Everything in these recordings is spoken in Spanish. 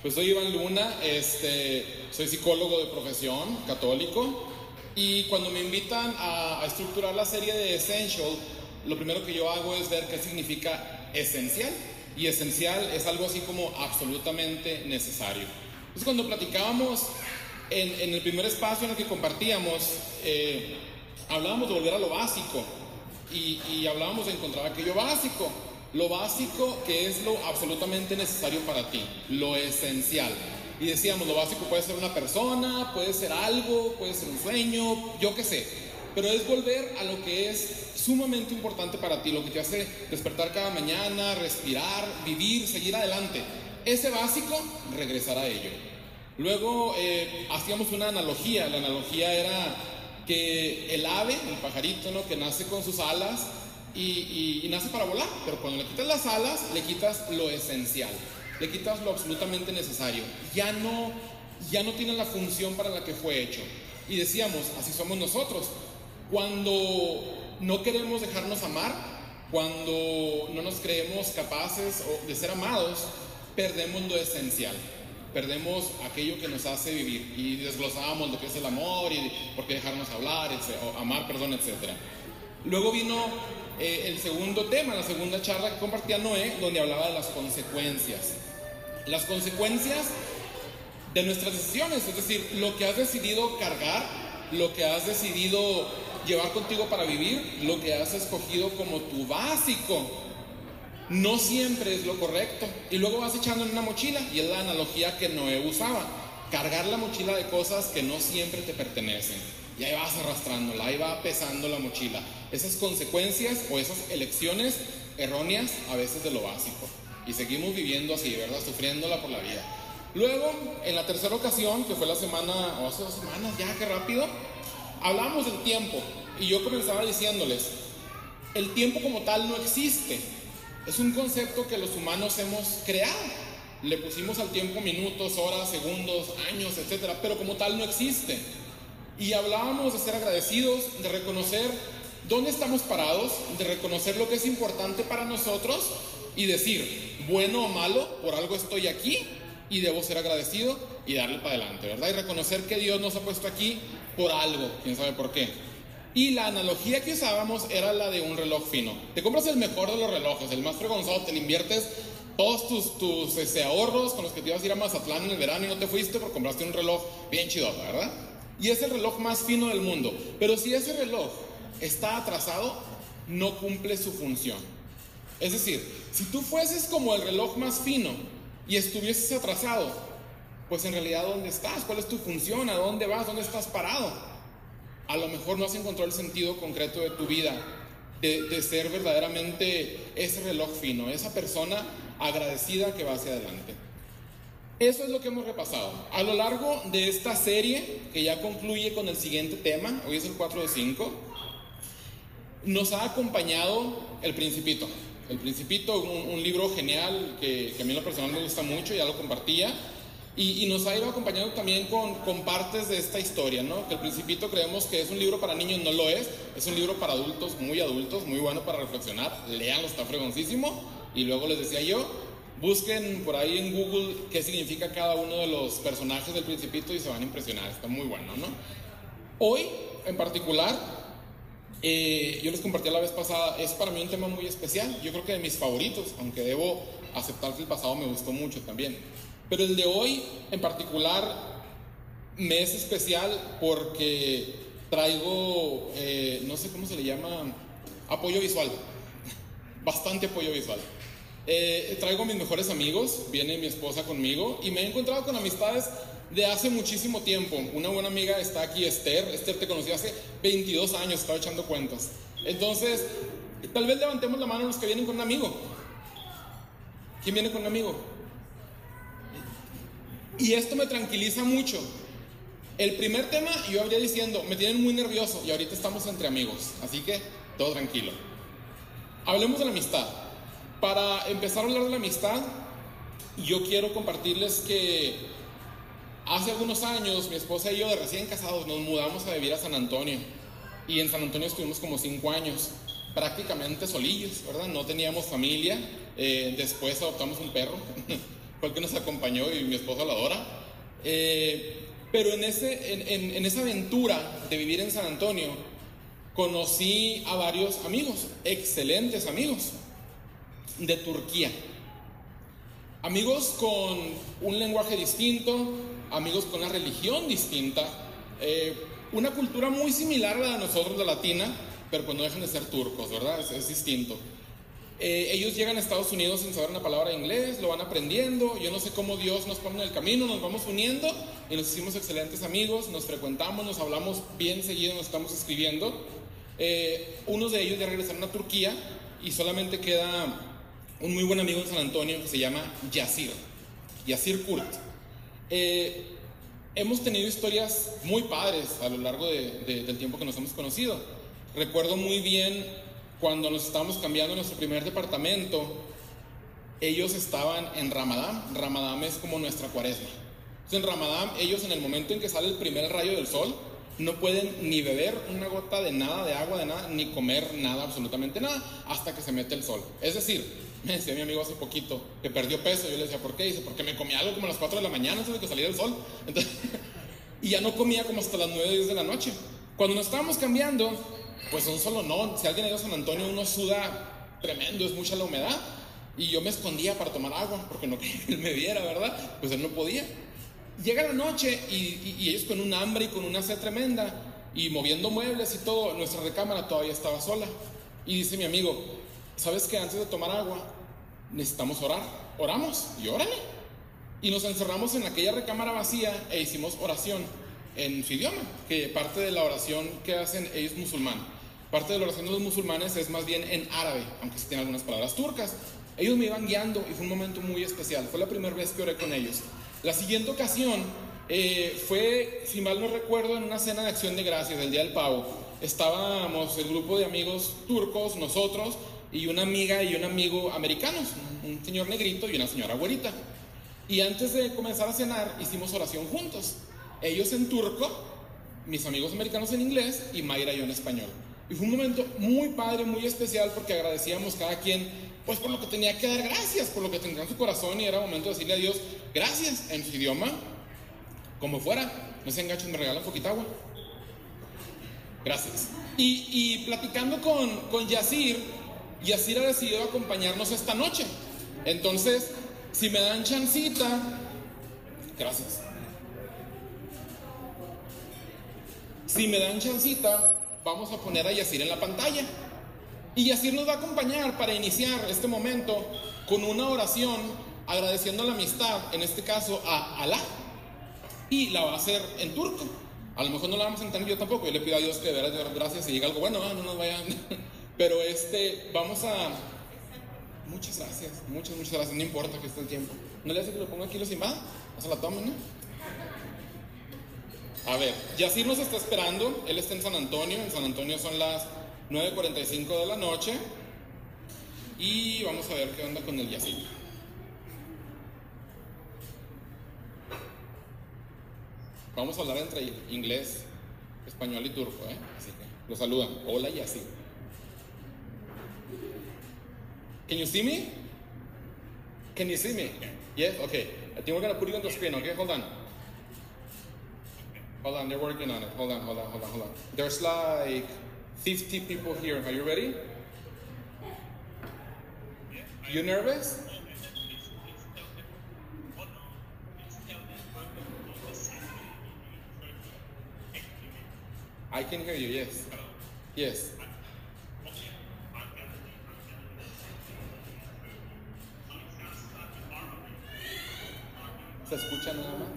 Pues soy Iván Luna, este, soy psicólogo de profesión, católico, y cuando me invitan a, a, estructurar la serie de Essential, lo primero que yo hago es ver qué significa esencial, y esencial es algo así como absolutamente necesario. Entonces cuando platicábamos en, en el primer espacio en el que compartíamos, eh, hablábamos de volver a lo básico, y, y hablábamos de encontrar aquello básico. Lo básico que es lo absolutamente necesario para ti, lo esencial. Y decíamos, lo básico puede ser una persona, puede ser algo, puede ser un sueño, yo qué sé. Pero es volver a lo que es sumamente importante para ti, lo que te hace despertar cada mañana, respirar, vivir, seguir adelante. Ese básico, regresar a ello. Luego eh, hacíamos una analogía, la analogía era que el ave, el pajarito, ¿no? que nace con sus alas, y, nace para volar, pero cuando le quitas las alas, le quitas lo esencial, le quitas lo absolutamente necesario. Ya no, ya no tiene la función para la que fue hecho. Y decíamos, así somos nosotros. Cuando no queremos dejarnos amar, cuando no nos creemos capaces de ser amados, perdemos lo esencial. Perdemos aquello que nos hace vivir y desglosábamos lo que es el amor y por qué dejarnos hablar, o amar, perdón, etc. Luego vino eh, el segundo tema, la segunda charla que compartía Noé, donde hablaba de las consecuencias. Las consecuencias de nuestras decisiones, es decir, lo que has decidido cargar, lo que has decidido llevar contigo para vivir, lo que has escogido como tu básico, no siempre es lo correcto. Y luego vas echando en una mochila, y es la analogía que Noé usaba, cargar la mochila de cosas que no siempre te pertenecen. Y ahí vas arrastrándola, ahí va pesando la mochila. Esas consecuencias o esas elecciones erróneas a veces de lo básico. Y seguimos viviendo así, ¿verdad? Sufriéndola por la vida. Luego, en la tercera ocasión, que fue la semana, o hace dos semanas, ya, qué rápido, hablamos del tiempo. Y yo comenzaba diciéndoles, el tiempo como tal no existe. Es un concepto que los humanos hemos creado. Le pusimos al tiempo minutos, horas, segundos, años, etc. Pero como tal no existe. Y hablábamos de ser agradecidos, de reconocer dónde estamos parados, de reconocer lo que es importante para nosotros y decir, bueno o malo, por algo estoy aquí y debo ser agradecido y darle para adelante, ¿verdad? Y reconocer que Dios nos ha puesto aquí por algo, quién sabe por qué. Y la analogía que usábamos era la de un reloj fino. Te compras el mejor de los relojes, el más fregonzoso, te le inviertes todos tus, tus ese, ahorros con los que te ibas a ir a Mazatlán en el verano y no te fuiste porque compraste un reloj bien chido, ¿verdad? Y es el reloj más fino del mundo. Pero si ese reloj está atrasado, no cumple su función. Es decir, si tú fueses como el reloj más fino y estuvieses atrasado, pues en realidad ¿dónde estás? ¿Cuál es tu función? ¿A dónde vas? ¿Dónde estás parado? A lo mejor no has encontrado el sentido concreto de tu vida, de, de ser verdaderamente ese reloj fino, esa persona agradecida que va hacia adelante. Eso es lo que hemos repasado. A lo largo de esta serie, que ya concluye con el siguiente tema, hoy es el 4 de 5, nos ha acompañado El Principito. El Principito, un, libro genial que, a mí en lo personal me gusta mucho, ya lo compartía. Y, nos ha ido acompañando también con, con, partes de esta historia, ¿no? Que El Principito creemos que es un libro para niños, no lo es. Es un libro para adultos, muy adultos, muy bueno para reflexionar. Leanlo, está fregoncísimo. Y luego les decía yo, Busquen por ahí en Google qué significa cada uno de los personajes del Principito y se van a impresionar. Está muy bueno, ¿no? Hoy, en particular, eh, yo les compartí la vez pasada, es para mí un tema muy especial. Yo creo que de mis favoritos, aunque debo aceptar que el pasado me gustó mucho también. Pero el de hoy, en particular, me es especial porque traigo, eh, no sé cómo se le llama, apoyo visual. Bastante apoyo visual. Eh, traigo a mis mejores amigos, viene mi esposa conmigo y me he encontrado con amistades de hace muchísimo tiempo. Una buena amiga está aquí, Esther. Esther te conocí hace 22 años, estaba echando cuentas. Entonces, tal vez levantemos la mano los que vienen con un amigo. ¿Quién viene con un amigo? Y esto me tranquiliza mucho. El primer tema, yo habría diciendo, me tienen muy nervioso y ahorita estamos entre amigos, así que todo tranquilo. Hablemos de la amistad. Para empezar a hablar de la amistad, yo quiero compartirles que hace algunos años mi esposa y yo de recién casados nos mudamos a vivir a San Antonio y en San Antonio estuvimos como cinco años, prácticamente solillos, ¿verdad? No teníamos familia, eh, después adoptamos un perro, fue nos acompañó y mi esposa la adora. Eh, pero en, ese, en, en esa aventura de vivir en San Antonio, conocí a varios amigos, excelentes amigos, de Turquía. Amigos con un lenguaje distinto, amigos con una religión distinta, eh, una cultura muy similar a la de nosotros, la latina, pero pues no dejan de ser turcos, ¿verdad? Es, distinto. Eh, ellos llegan a Estados Unidos sin saber una palabra de inglés, lo van aprendiendo. Yo no sé cómo Dios nos pone en el camino, nos vamos uniendo y nos hicimos excelentes amigos, nos frecuentamos, nos hablamos bien seguido, nos estamos escribiendo. Eh, unos de ellos ya regresaron a Turquía y solamente queda un muy buen amigo en San Antonio que se llama Yasir, Yasir Kurt. Eh, hemos tenido historias muy padres a lo largo del tiempo que nos hemos conocido. Recuerdo muy bien cuando nos estábamos cambiando nuestro primer departamento, ellos estaban en Ramadán. Ramadán es como nuestra cuaresma. en Ramadán, ellos en el momento en que sale el primer rayo del sol, no pueden ni beber una gota de nada, de agua, de nada, ni comer nada, absolutamente nada, hasta que se mete el sol. Es decir, me decía mi amigo hace poquito que perdió peso. Yo le decía, ¿por qué? Dice, porque me comía algo como a las 4 de la mañana antes de que saliera el sol. y ya no comía como hasta las 9, 10 de la noche. Cuando nos estábamos cambiando, pues un solo no. Si alguien ha ido a San Antonio, uno suda tremendo, es mucha la humedad. Y yo me escondía para tomar agua, porque no quería que él me viera, ¿verdad? Pues él no podía. Llega la noche y, y ellos con un hambre y con una sed tremenda y moviendo muebles y todo, nuestra recámara todavía estaba sola. Y dice mi amigo, ¿sabes que antes de tomar agua necesitamos orar? Oramos y órale. Y nos encerramos en aquella recámara vacía e hicimos oración en su idioma, que parte de la oración que hacen ellos musulmanes. Parte de la oración de los musulmanes es más bien en árabe, aunque sí tienen algunas palabras turcas. Ellos me iban guiando y fue un momento muy especial. Fue la primera vez que oré con ellos. La siguiente ocasión eh, fue, si mal no recuerdo, en una cena de acción de gracias del Día del Pavo. Estábamos el grupo de amigos turcos, nosotros, y una amiga y un amigo americanos, un señor negrito y una señora güerita. Y antes de comenzar a cenar hicimos oración juntos. Ellos en turco, mis amigos americanos en inglés y Mayra y yo en español. Y fue un momento muy padre, muy especial porque agradecíamos cada quien pues por lo que tenía que dar gracias, por lo que tendría en su corazón y era momento de decirle a Dios gracias en su idioma, como fuera. No se enganchen, me regalan poquita agua. Gracias. Y, y platicando con, con Yacir, y así ha decidido acompañarnos esta noche. Entonces, si me dan chancita, gracias. Si me dan chancita, vamos a poner a Yacir en la pantalla. Y Yacir nos va a acompañar para iniciar este momento con una oración agradeciendo la amistad, en este caso a Alá. Y la va a hacer en turco. A lo mejor no la vamos a entender yo tampoco. Yo le pido a Dios que de verdad gracias y diga algo bueno, ah, no nos vayan. Pero este, vamos a. Muchas gracias, muchas, muchas gracias. No importa que esté el tiempo. ¿No le hace que lo ponga aquí los imanes? O sea, la tomen, ¿no? A ver, Yacir nos está esperando. Él está en San Antonio. En San Antonio son las 9.45 de la noche. Y vamos a ver qué onda con el Yacir. Vamos a hablar entre inglés, español y turco, ¿eh? Así que lo saludan. Hola Yacir. Can you see me? Can you see me? Yes? Okay. I think we're going to put it on the screen, okay? Hold on. Hold on, they're working on it. Hold on, hold on, hold on, hold on. There's like 50 people here. Are you ready? You nervous? I can hear you, yes. Yes. ¿Se escucha nada más?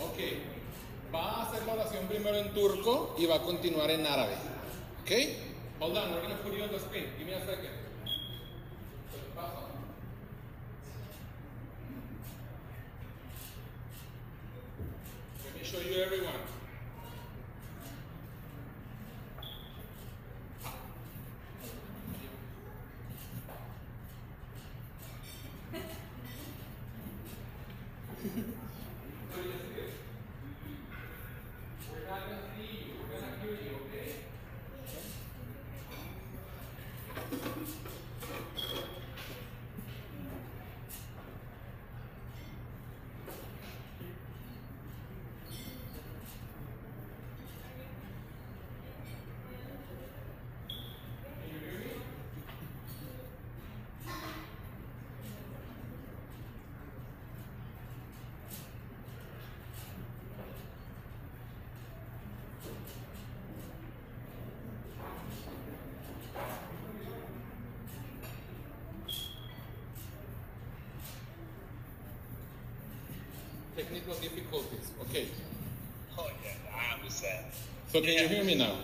Ok. Va a hacer la oración primero en turco y va a continuar en árabe. Ok? Hold on, we're going to on the technical difficulties. Okay. Oh yeah, I understand. So can you hear me now?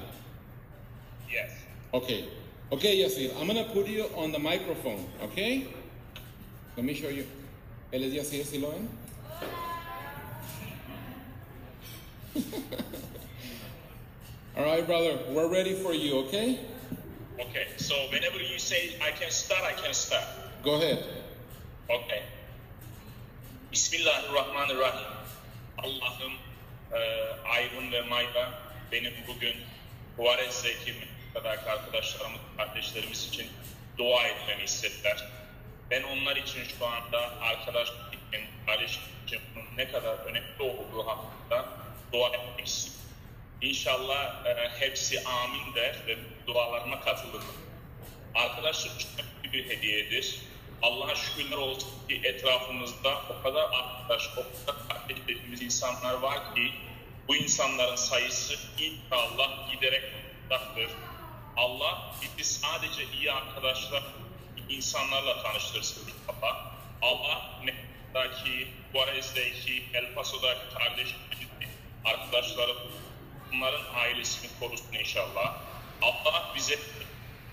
Yes. Okay. Okay, Yasir. I'm gonna put you on the microphone. Okay. Let me show you. Él es Yasir, ¿sí lo ven? All right, brother. We're ready for you. Okay. Okay. So whenever you say I can start, I can start. Go ahead. Okay. Bismillahirrahmanirrahim. Allah'ım e, Aydın ve Mayda benim bugün Juarez'deki kadar arkadaşlarımız, kardeşlerimiz için dua etmemi istediler. Ben onlar için şu anda arkadaşlık için, için bunun ne kadar önemli olduğu hakkında dua etmek istiyorum. İnşallah e, hepsi amin der ve dualarıma katılırlar. Arkadaşlık çok büyük bir hediyedir. Allah'a şükürler olsun ki etrafımızda o kadar arkadaş, o kadar kardeş dediğimiz insanlar var ki bu insanların sayısı inşallah giderek artacaktır. Allah bizi sadece iyi arkadaşlar, insanlarla tanıştırsın inşallah. Allah Mekke'deki, Juarez'deki, El Paso'daki kardeşlerimizi, arkadaşlarım, bunların ailesini korusun inşallah. Allah bize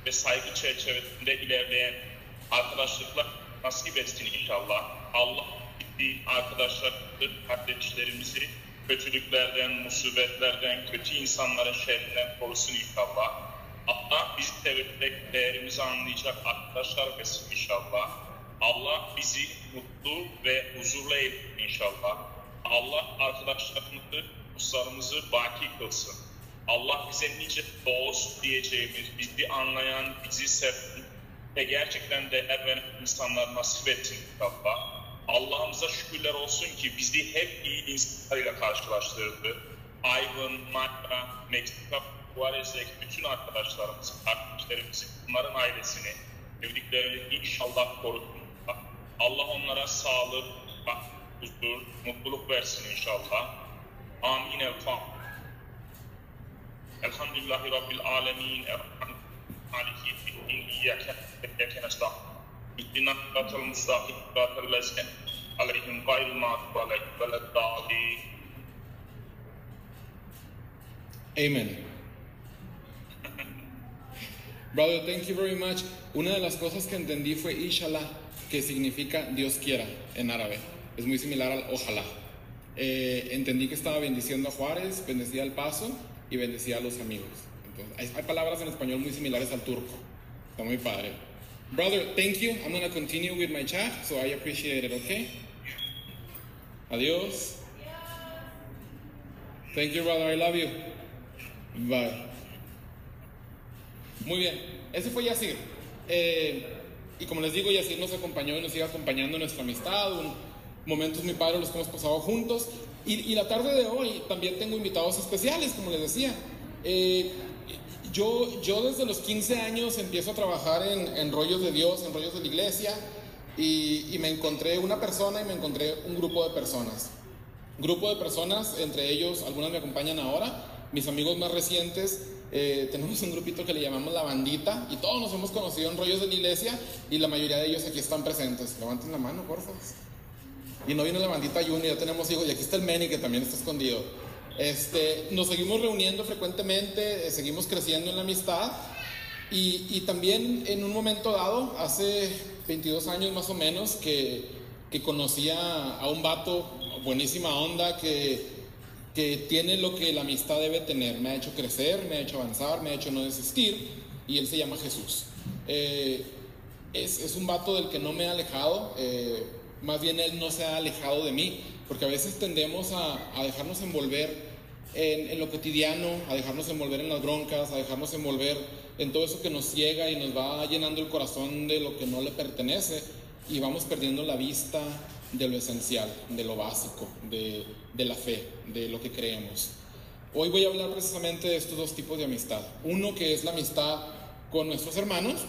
ve saygı çerçevesinde ilerleyen arkadaşlıklar nasip etsin inşallah. Allah bizi, arkadaşlarımızı, kardeşlerimizi kötülüklerden, musibetlerden, kötü insanların şerrinden korusun inşallah. Allah bizi severek değerimizi anlayacak arkadaşlar versin inşallah. Allah bizi mutlu ve huzurlu eylesin inşallah. Allah arkadaşlarımızı, dostlarımızı baki kılsın. Allah bize nice dost diyeceğimiz, bizi anlayan, bizi seven ve gerçekten değer veren insanlar nasip etsin inşallah. Allah'ımıza şükürler olsun ki bizi hep iyi insanlarıyla karşılaştırdı. Ivan, Marta, Meksika, Juarez'deki bütün arkadaşlarımız, kardeşlerimizi, bunların ailesini, evliliklerini inşallah korusun. Allah onlara sağlık, huzur, mutluluk versin inşallah. Amin el. Elhamdülillahi Rabbil alemin. Errahman Veleddâlîn. Amen. Brother, thank you very much. Una de las cosas que entendí fue Inshallah, que significa Dios quiera en árabe. Es muy similar al ojalá. Eh, entendí que estaba bendiciendo a Juárez, bendecía al Paso y bendecía a los amigos. Entonces, hay, palabras en español muy similares al turco. Está muy padre. Brother, thank you. I'm going to continue with my chat, so I appreciate it, okay? Adiós. Thank you, brother. I love you. Bye. Muy bien, ese fue Yacir. Eh, y como les digo, Yacir nos acompañó y nos sigue acompañando en nuestra amistad, un- momentos muy padres los que hemos pasado juntos. Y, y la tarde de hoy también tengo invitados especiales, como les decía. Eh, yo, yo desde los 15 años empiezo a trabajar en, en rollos de Dios, en rollos de la iglesia, y, y me encontré una persona y me encontré un grupo de personas grupo de personas, entre ellos algunas me acompañan ahora, mis amigos más recientes, eh, tenemos un grupito que le llamamos la bandita y todos nos hemos conocido en rollos de la iglesia y la mayoría de ellos aquí están presentes. Levanten la mano, por favor. Y no viene la bandita Junior, ya tenemos hijos y aquí está el Meni que también está escondido. Este, nos seguimos reuniendo frecuentemente, eh, seguimos creciendo en la amistad y, y también en un momento dado, hace 22 años más o menos, que, que conocía a un vato, buenísima onda, que, que tiene lo que la amistad debe tener. Me ha hecho crecer, me ha hecho avanzar, me ha hecho no desistir y él se llama Jesús. Eh, es, es un vato del que no me he alejado, eh, más bien él no se ha alejado de mí, porque a veces tendemos a, a dejarnos envolver en, lo cotidiano, a dejarnos envolver en las broncas, a dejarnos envolver en todo eso que nos ciega y nos va llenando el corazón de lo que no le pertenece y vamos perdiendo la vista de lo esencial, de lo básico, de, de la fe, de lo que creemos. Hoy voy a hablar precisamente de estos dos tipos de amistad. Uno que es la amistad con nuestros hermanos,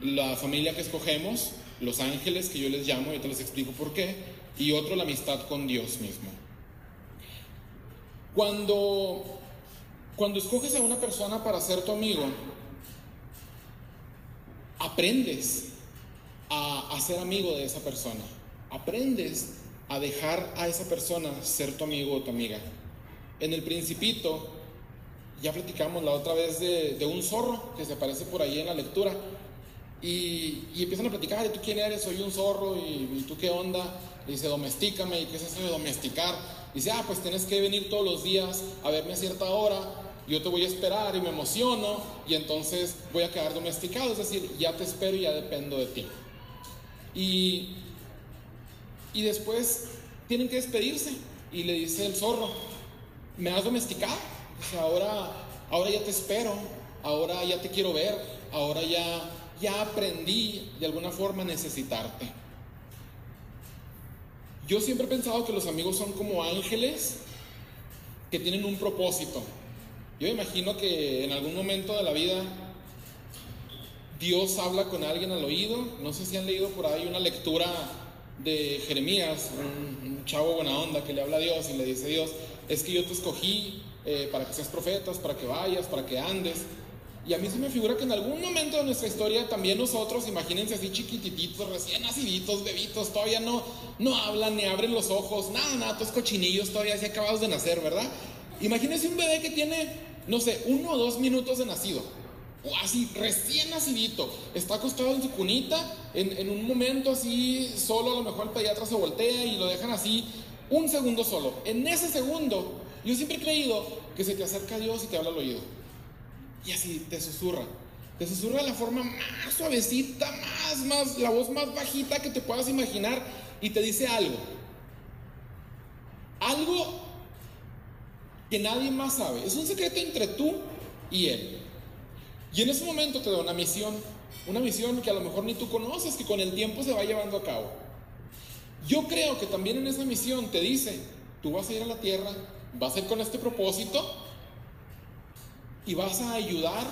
la familia que escogemos, los ángeles que yo les llamo, y te les explico por qué, y otro la amistad con Dios mismo. Cuando, cuando escoges a una persona para ser tu amigo, aprendes a, a ser amigo de esa persona. Aprendes a dejar a esa persona ser tu amigo o tu amiga. En el principito, ya platicamos la otra vez de, un zorro que se aparece por ahí en la lectura. Y, empiezan a platicar, ¿y tú quién eres? Soy un zorro, ¿y, tú qué onda? dice, domestícame, ¿y qué es eso de domesticar? Dice, ah, pues tienes que venir todos los días a verme a cierta hora, yo te voy a esperar y me emociono, y entonces voy a quedar domesticado, es decir, ya te espero y ya dependo de ti. Y, y después tienen que despedirse, y le dice el zorro, ¿me has domesticado? ahora, ahora ya te espero, ahora ya te quiero ver, ahora ya, ya aprendí de alguna forma a necesitarte. Yo siempre he pensado que los amigos son como ángeles que tienen un propósito. Yo imagino que en algún momento de la vida Dios habla con alguien al oído. No sé si han leído por ahí una lectura de Jeremías, un, chavo buena onda que le habla a Dios y le dice Dios, es que yo te escogí eh, para que seas profetas, para que vayas, para que andes. Y a mí se me figura que en algún momento de nuestra historia también nosotros, imagínense así chiquititos, recién naciditos, bebitos, todavía no, no hablan ni abren los ojos, nada, nada, todos cochinillos todavía así acabados de nacer, ¿verdad? Imagínense un bebé que tiene, no sé, uno o dos minutos de nacido, o así recién nacidito, está acostado en su cunita, en, en un momento así, solo a lo mejor el pediatra se voltea y lo dejan así, un segundo solo. En ese segundo yo siempre he creído que se te acerca Dios y te habla al oído. Y así te susurra. Te susurra de la forma más suavecita, más, más, la voz más bajita que te puedas imaginar y te dice algo. Algo que nadie más sabe. Es un secreto entre tú y Él. Y en ese momento te da una misión. Una misión que a lo mejor ni tú conoces, que con el tiempo se va llevando a cabo. Yo creo que también en esa misión te dice, tú vas a ir a la tierra vas a ir con este propósito y vas a ayudar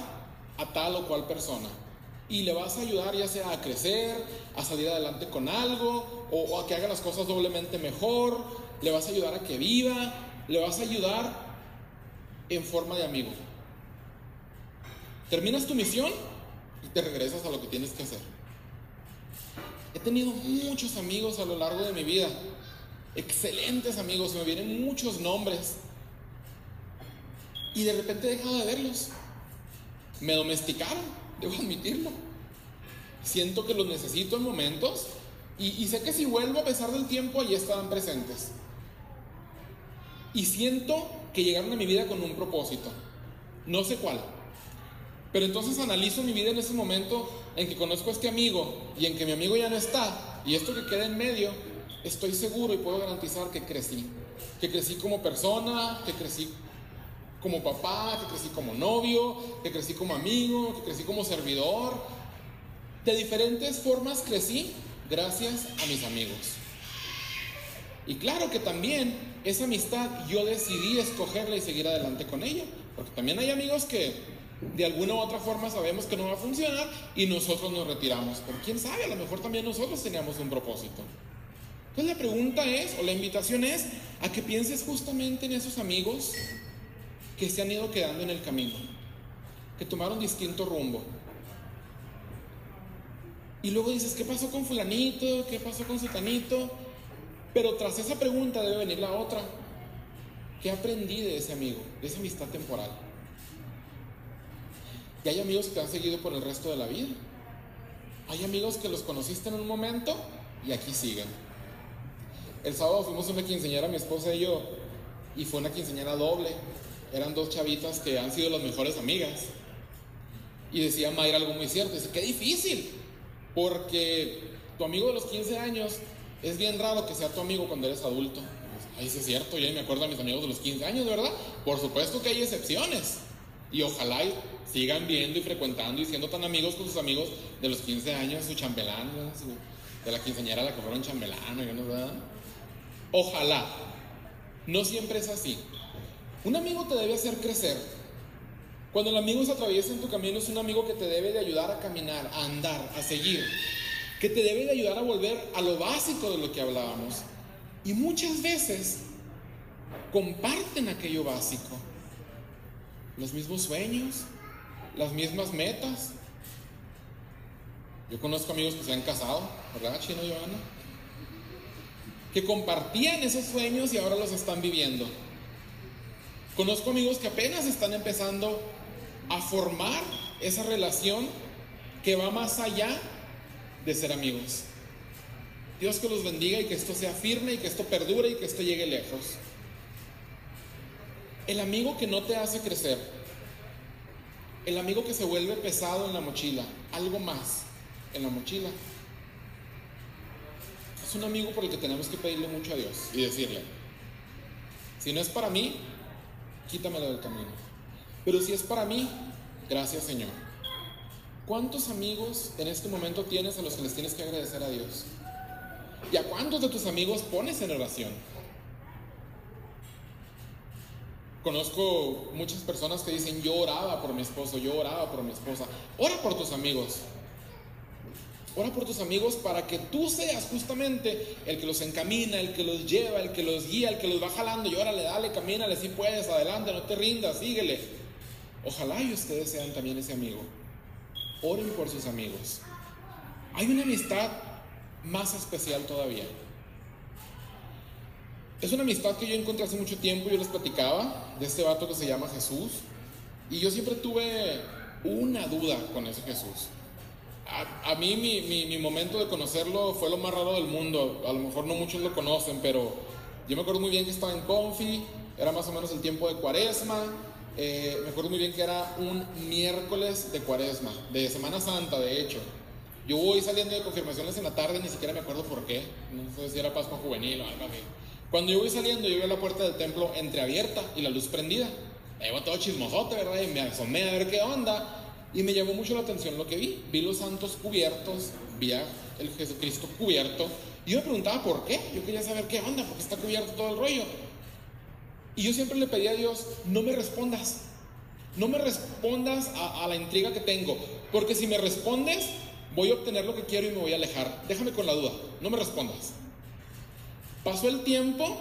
a tal o cual persona. Y le vas a ayudar ya sea a crecer, a salir adelante con algo, o, a que haga las cosas doblemente mejor, le vas a ayudar a que viva, le vas a ayudar en forma de amigo. Terminas tu misión y te regresas a lo que tienes que hacer. He tenido muchos amigos a lo largo de mi vida excelentes amigos, me vienen muchos nombres. Y de repente he dejado de verlos. Me domesticaron, debo admitirlo. Siento que los necesito en momentos y, sé que si vuelvo a pesar del tiempo, allí estaban presentes. Y siento que llegaron a mi vida con un propósito. No sé cuál. Pero entonces analizo mi vida en ese momento en que conozco a este amigo y en que mi amigo ya no está. Y esto que queda en medio estoy seguro y puedo garantizar que crecí. Que crecí como persona, que crecí como papá, que crecí como novio, que crecí como amigo, que crecí como servidor. De diferentes formas crecí gracias a mis amigos. Y claro que también esa amistad yo decidí escogerla y seguir adelante con ella. Porque también hay amigos que de alguna u otra forma sabemos que no va a funcionar y nosotros nos retiramos. Pero quién sabe, a lo mejor también nosotros teníamos un propósito. Entonces la pregunta es, o la invitación es, a que pienses justamente en esos amigos que se han ido quedando en el camino, que tomaron distinto rumbo. Y luego dices, ¿qué pasó con fulanito? ¿Qué pasó con sutanito? Pero tras esa pregunta debe venir la otra. ¿Qué aprendí de ese amigo, de esa amistad temporal? Y hay amigos que han seguido por el resto de la vida. Hay amigos que los conociste en un momento y aquí siguen. El sábado fuimos a una quinceañera, mi esposa y yo, y fue una quinceañera doble. Eran dos chavitas que han sido las mejores amigas. Y decía Mayra algo muy cierto, dice, qué difícil, porque tu amigo de los 15 años es bien raro que sea tu amigo cuando eres adulto. Ahí sí es cierto, yo me acuerdo a mis amigos de los 15 años, ¿verdad? Por supuesto que hay excepciones. Y ojalá sigan viendo y frecuentando y siendo tan amigos con sus amigos de los 15 años, su chambelán, de la quinceañera la que fueron chambelán, ¿verdad? Ojalá. No siempre es así. Un amigo te debe hacer crecer. Cuando el amigo se atraviesa en tu camino es un amigo que te debe de ayudar a caminar, a andar, a seguir. Que te debe de ayudar a volver a lo básico de lo que hablábamos. Y muchas veces comparten aquello básico. Los mismos sueños, las mismas metas. Yo conozco amigos que se han casado, ¿verdad, Chino y Joana? que compartían esos sueños y ahora los están viviendo. Conozco amigos que apenas están empezando a formar esa relación que va más allá de ser amigos. Dios que los bendiga y que esto sea firme y que esto perdure y que esto llegue lejos. El amigo que no te hace crecer, el amigo que se vuelve pesado en la mochila, algo más en la mochila, es un amigo por el que tenemos que pedirle mucho a Dios y decirle, si no es para mí, quítamelo del camino. Pero si es para mí, gracias Señor. ¿Cuántos amigos en este momento tienes a los que les tienes que agradecer a Dios? ¿Y a cuántos de tus amigos pones en oración? Conozco muchas personas que dicen, yo oraba por mi esposo, yo oraba por mi esposa. Ora por tus amigos. Ora por tus amigos para que tú seas justamente el que los encamina, el que los lleva, el que los guía, el que los va jalando. Y órale, dale, camínale, si puedes, adelante, no te rindas, síguele. Ojalá y ustedes sean también ese amigo. Oren por sus amigos. Hay una amistad más especial todavía. Es una amistad que yo encontré hace mucho tiempo, yo les platicaba de este vato que se llama Jesús. Y yo siempre tuve una duda con ese Jesús a, mí mi, momento de conocerlo fue lo más raro del mundo. A lo mejor no muchos lo conocen, pero yo me acuerdo muy bien que estaba en Confi, era más o menos el tiempo de cuaresma. Eh, me acuerdo muy bien que era un miércoles de cuaresma, de Semana Santa, de hecho. Yo voy saliendo de confirmaciones en la tarde, ni siquiera me acuerdo por qué. No sé si era Pascua Juvenil o algo así. Cuando yo voy saliendo, yo veo la puerta del templo entreabierta y la luz prendida. Me llevo todo chismosote, ¿verdad? Y me asomé a ver qué onda. Y me llamó mucho la atención lo que vi. Vi los santos cubiertos, vi a el Jesucristo cubierto. Y yo me preguntaba por qué. Yo quería saber qué onda, porque está cubierto todo el rollo. Y yo siempre le pedí a Dios, no me respondas. No me respondas a, a la intriga que tengo. Porque si me respondes, voy a obtener lo que quiero y me voy a alejar. Déjame con la duda. No me respondas. Pasó el tiempo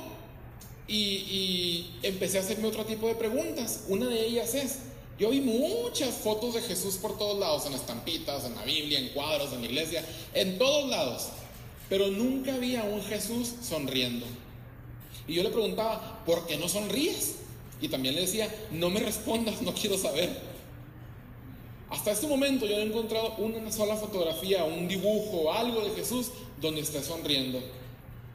y, y empecé a hacerme otro tipo de preguntas. Una de ellas es, yo vi muchas fotos de Jesús por todos lados, en estampitas, en la Biblia, en cuadros, en la iglesia, en todos lados. Pero nunca vi a un Jesús sonriendo. Y yo le preguntaba, ¿por qué no sonríes? Y también le decía, no me respondas, no quiero saber. Hasta este momento yo no he encontrado una sola fotografía, un dibujo, algo de Jesús donde esté sonriendo.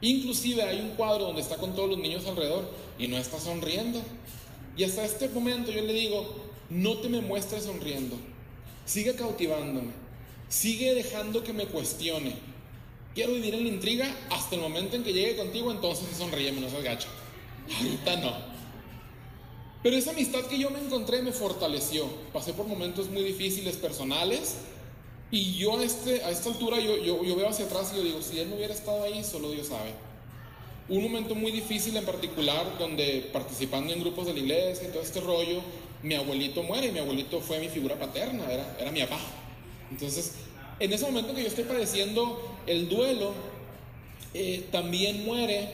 Inclusive hay un cuadro donde está con todos los niños alrededor y no está sonriendo. Y hasta este momento yo le digo, no te me muestres sonriendo. Sigue cautivándome. Sigue dejando que me cuestione. Quiero vivir en la intriga hasta el momento en que llegue contigo, entonces sonríe, no seas gacho. Ahorita no. Pero esa amistad que yo me encontré me fortaleció. Pasé por momentos muy difíciles personales y yo a, este, a esta altura yo, yo, yo veo hacia atrás y yo digo, si él no hubiera estado ahí, solo Dios sabe. Un momento muy difícil en particular donde participando en grupos de la iglesia y todo este rollo, mi abuelito muere y mi abuelito fue mi figura paterna, era, era mi papá. Entonces, en ese momento que yo estoy padeciendo el duelo, eh, también muere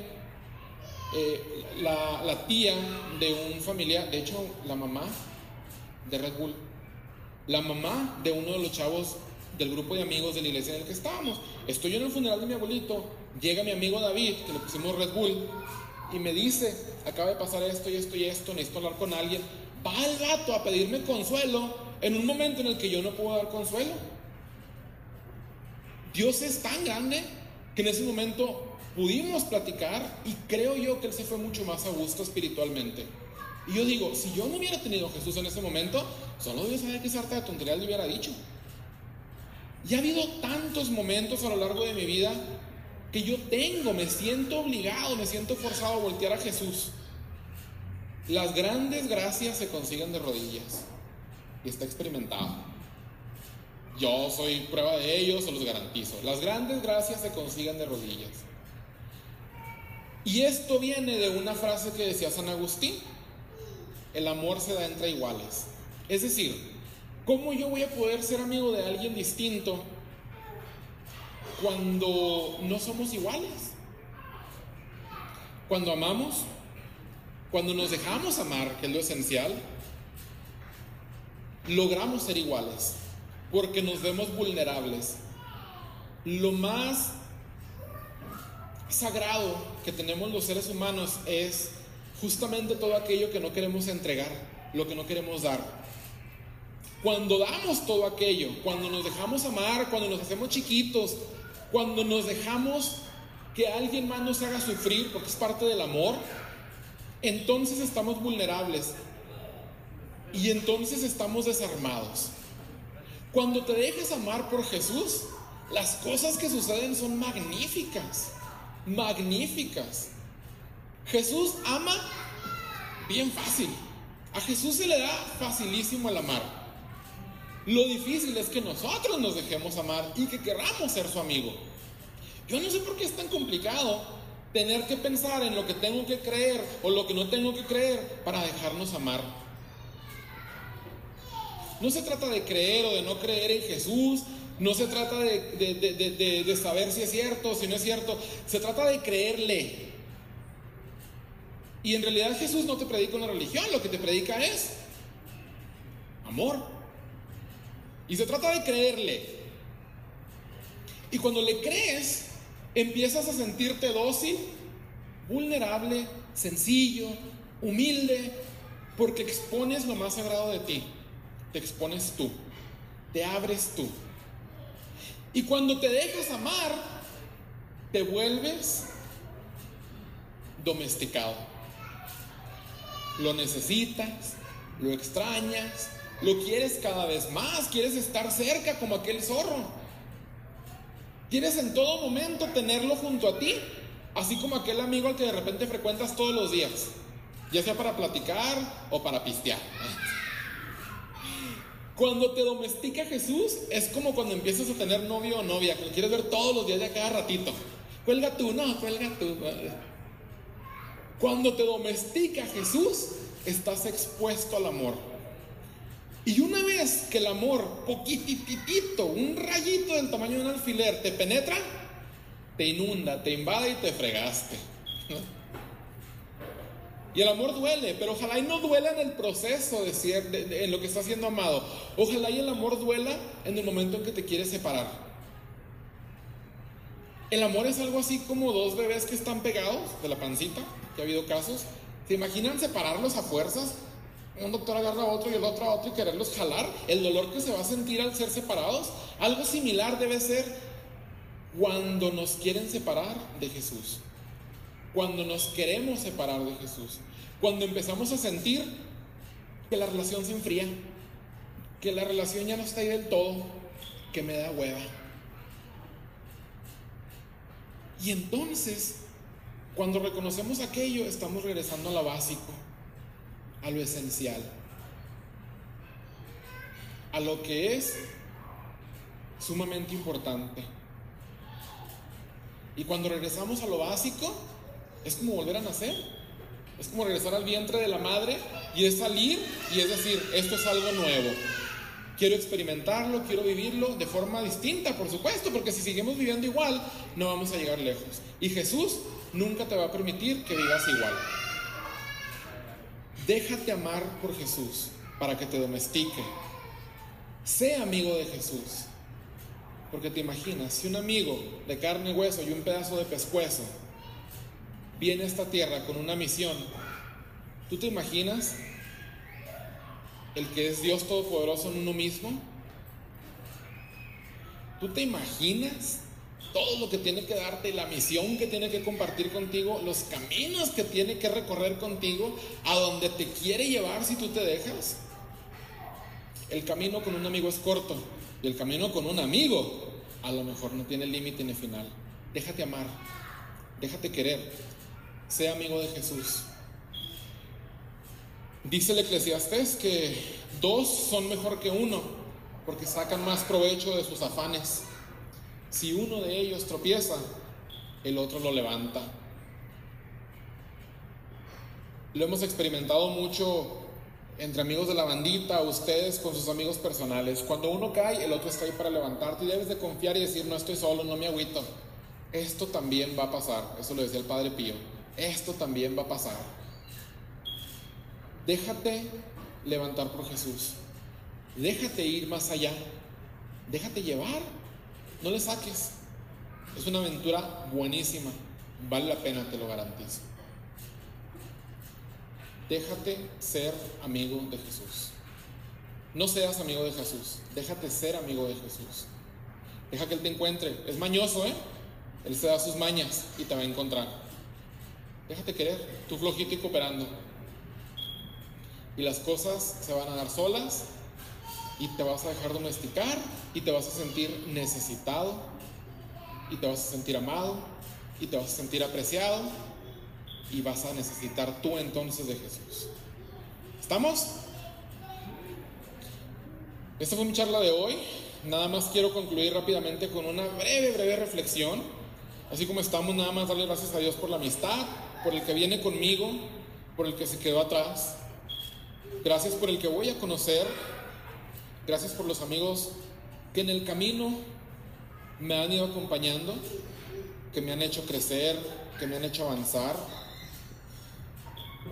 eh, la, la, tía de un familiar, de hecho, la mamá de Red Bull, la mamá de uno de los chavos del grupo de amigos de la iglesia en el que estábamos. Estoy yo en el funeral de mi abuelito, llega mi amigo David, que le pusimos Red Bull, y me dice, acaba de pasar esto y esto y esto, necesito hablar con alguien va al gato a pedirme consuelo en un momento en el que yo no puedo dar consuelo. Dios es tan grande que en ese momento pudimos platicar y creo yo que Él se fue mucho más a gusto espiritualmente. Y yo digo, si yo no hubiera tenido a Jesús en ese momento, solo Dios sabe qué sarta de tontería le hubiera dicho. Y ha habido tantos momentos a lo largo de mi vida que yo tengo, me siento obligado, me siento forzado a voltear a Jesús las grandes gracias se consiguen de rodillas y está experimentado. Yo soy prueba de ello, se los garantizo. Las grandes gracias se consiguen de rodillas. Y esto viene de una frase que decía San Agustín, el amor se da entre iguales. Es decir, ¿cómo yo voy a poder ser amigo de alguien distinto cuando no somos iguales? Cuando amamos, cuando nos dejamos amar, que es lo esencial, logramos ser iguales, porque nos vemos vulnerables. Lo más sagrado que tenemos los seres humanos es justamente todo aquello que no queremos entregar, lo que no queremos dar. Cuando damos todo aquello, cuando nos dejamos amar, cuando nos hacemos chiquitos, cuando nos dejamos que alguien más nos haga sufrir, porque es parte del amor, entonces estamos vulnerables y entonces estamos desarmados. Cuando te dejas amar por Jesús, las cosas que suceden son magníficas, magníficas. Jesús ama bien fácil. A Jesús se le da facilísimo el amar. Lo difícil es que nosotros nos dejemos amar y que queramos ser su amigo. Yo no sé por qué es tan complicado tener que pensar en lo que tengo que creer o lo que no tengo que creer para dejarnos amar. No se trata de creer o de no creer en Jesús, no se trata de, de saber si es cierto o si no es cierto, se trata de creerle. Y en realidad Jesús no te predica una religión, lo que te predica es amor. Y se trata de creerle. Y cuando le crees, empiezas a sentirte dócil, vulnerable, sencillo, humilde, porque expones lo más sagrado de ti. Te expones tú, te abres tú. Y cuando te dejas amar, te vuelves domesticado. Lo necesitas, lo extrañas, lo quieres cada vez más, quieres estar cerca como aquel zorro. Quieres en todo momento tenerlo junto a ti, así como aquel amigo al que de repente frecuentas todos los días, ya sea para platicar o para pistear. Cuando te domestica Jesús, es como cuando empiezas a tener novio o novia, que lo quieres ver todos los días de cada ratito. Cuelga tú, no, cuelga tú. Cuando te domestica Jesús, estás expuesto al amor. Y una vez que el amor, poquititito, un rayito del tamaño de un alfiler, te penetra, te inunda, te invade y te fregaste. Y el amor duele, pero ojalá y no duela en el proceso de, ser, en lo que está siendo amado. Ojalá y el amor duela en el momento en que te quieres separar. El amor es algo así como dos bebés que están pegados de la pancita, que ha habido casos. ¿Se imaginan separarlos a fuerzas? Un doctor agarra a otro y el otro a otro y quererlos jalar, el dolor que se va a sentir al ser separados, algo similar debe ser cuando nos quieren separar de Jesús, cuando nos queremos separar de Jesús, cuando empezamos a sentir que la relación se enfría, que la relación ya no está ahí del todo, que me da hueva. Y entonces, cuando reconocemos aquello, estamos regresando a lo básico a lo esencial, a lo que es sumamente importante. Y cuando regresamos a lo básico, es como volver a nacer. Es como regresar al vientre de la madre y es salir y es decir, esto es algo nuevo. Quiero experimentarlo, quiero vivirlo de forma distinta, por supuesto, porque si seguimos viviendo igual, no vamos a llegar lejos. Y Jesús nunca te va a permitir que vivas igual. Déjate amar por Jesús para que te domestique. Sé amigo de Jesús. Porque te imaginas, si un amigo de carne y hueso y un pedazo de pescuezo viene a esta tierra con una misión, ¿tú te imaginas el que es Dios Todopoderoso en uno mismo? ¿Tú te imaginas todo lo que tiene que darte, la misión que tiene que compartir contigo, los caminos que tiene que recorrer contigo, a donde te quiere llevar si tú te dejas. El camino con un amigo es corto y el camino con un amigo a lo mejor no tiene límite ni final. Déjate amar, déjate querer, sea amigo de Jesús. Dice el eclesiastés que dos son mejor que uno porque sacan más provecho de sus afanes. Si uno de ellos tropieza, el otro lo levanta. Lo hemos experimentado mucho entre amigos de la bandita, ustedes con sus amigos personales. Cuando uno cae, el otro está ahí para levantarte y debes de confiar y decir, no estoy solo, no me agüito. Esto también va a pasar. Eso lo decía el Padre Pío. Esto también va a pasar. Déjate levantar por Jesús. Déjate ir más allá. Déjate llevar no le saques. Es una aventura buenísima. Vale la pena, te lo garantizo. Déjate ser amigo de Jesús. No seas amigo de Jesús, déjate ser amigo de Jesús. Deja que Él te encuentre. Es mañoso, ¿eh? Él se da sus mañas y te va a encontrar. Déjate querer, tú flojito y cooperando. Y las cosas se van a dar solas y te vas a dejar domesticar y te vas a sentir necesitado y te vas a sentir amado y te vas a sentir apreciado y vas a necesitar tú entonces de Jesús. ¿Estamos? Esta fue mi charla de hoy. Nada más quiero concluir rápidamente con una breve, breve reflexión. Así como estamos, nada más darle gracias a Dios por la amistad, por el que viene conmigo, por el que se quedó atrás. Gracias por el que voy a conocer. Gracias por los amigos que en el camino me han ido acompañando, que me han hecho crecer, que me han hecho avanzar.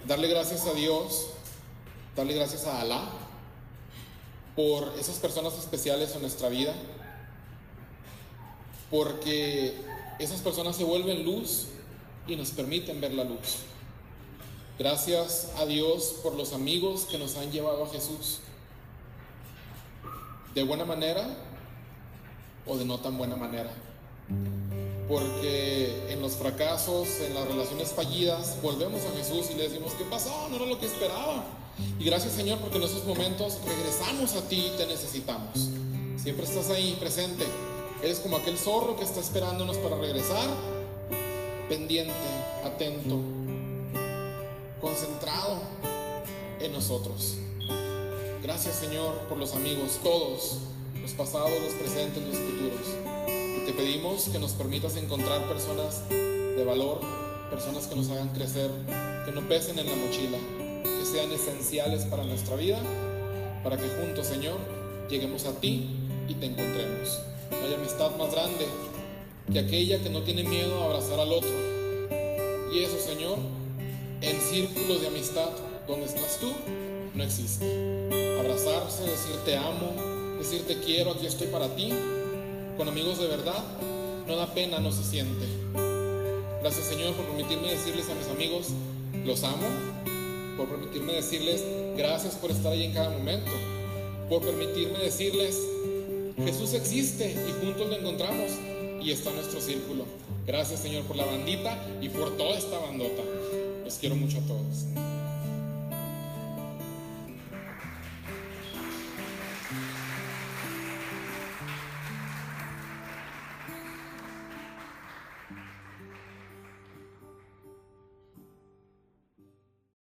Darle gracias a Dios, darle gracias a Alá por esas personas especiales en nuestra vida, porque esas personas se vuelven luz y nos permiten ver la luz. Gracias a Dios por los amigos que nos han llevado a Jesús. De buena manera o de no tan buena manera. Porque en los fracasos, en las relaciones fallidas, volvemos a Jesús y le decimos, ¿qué pasó? No era lo que esperaba. Y gracias Señor porque en esos momentos regresamos a ti y te necesitamos. Siempre estás ahí presente. Eres como aquel zorro que está esperándonos para regresar, pendiente, atento, concentrado en nosotros. Gracias Señor por los amigos, todos, los pasados, los presentes, los futuros. Y te pedimos que nos permitas encontrar personas de valor, personas que nos hagan crecer, que no pesen en la mochila, que sean esenciales para nuestra vida, para que juntos, Señor, lleguemos a ti y te encontremos. No hay amistad más grande que aquella que no tiene miedo a abrazar al otro. Y eso, Señor, en círculos de amistad donde estás tú, no existe. Abrazarse, decir te amo, decir te quiero, aquí estoy para ti, con amigos de verdad, no da pena, no se siente. Gracias Señor por permitirme decirles a mis amigos, los amo, por permitirme decirles gracias por estar ahí en cada momento, por permitirme decirles Jesús existe y juntos lo encontramos y está en nuestro círculo. Gracias Señor por la bandita y por toda esta bandota. Los quiero mucho a todos.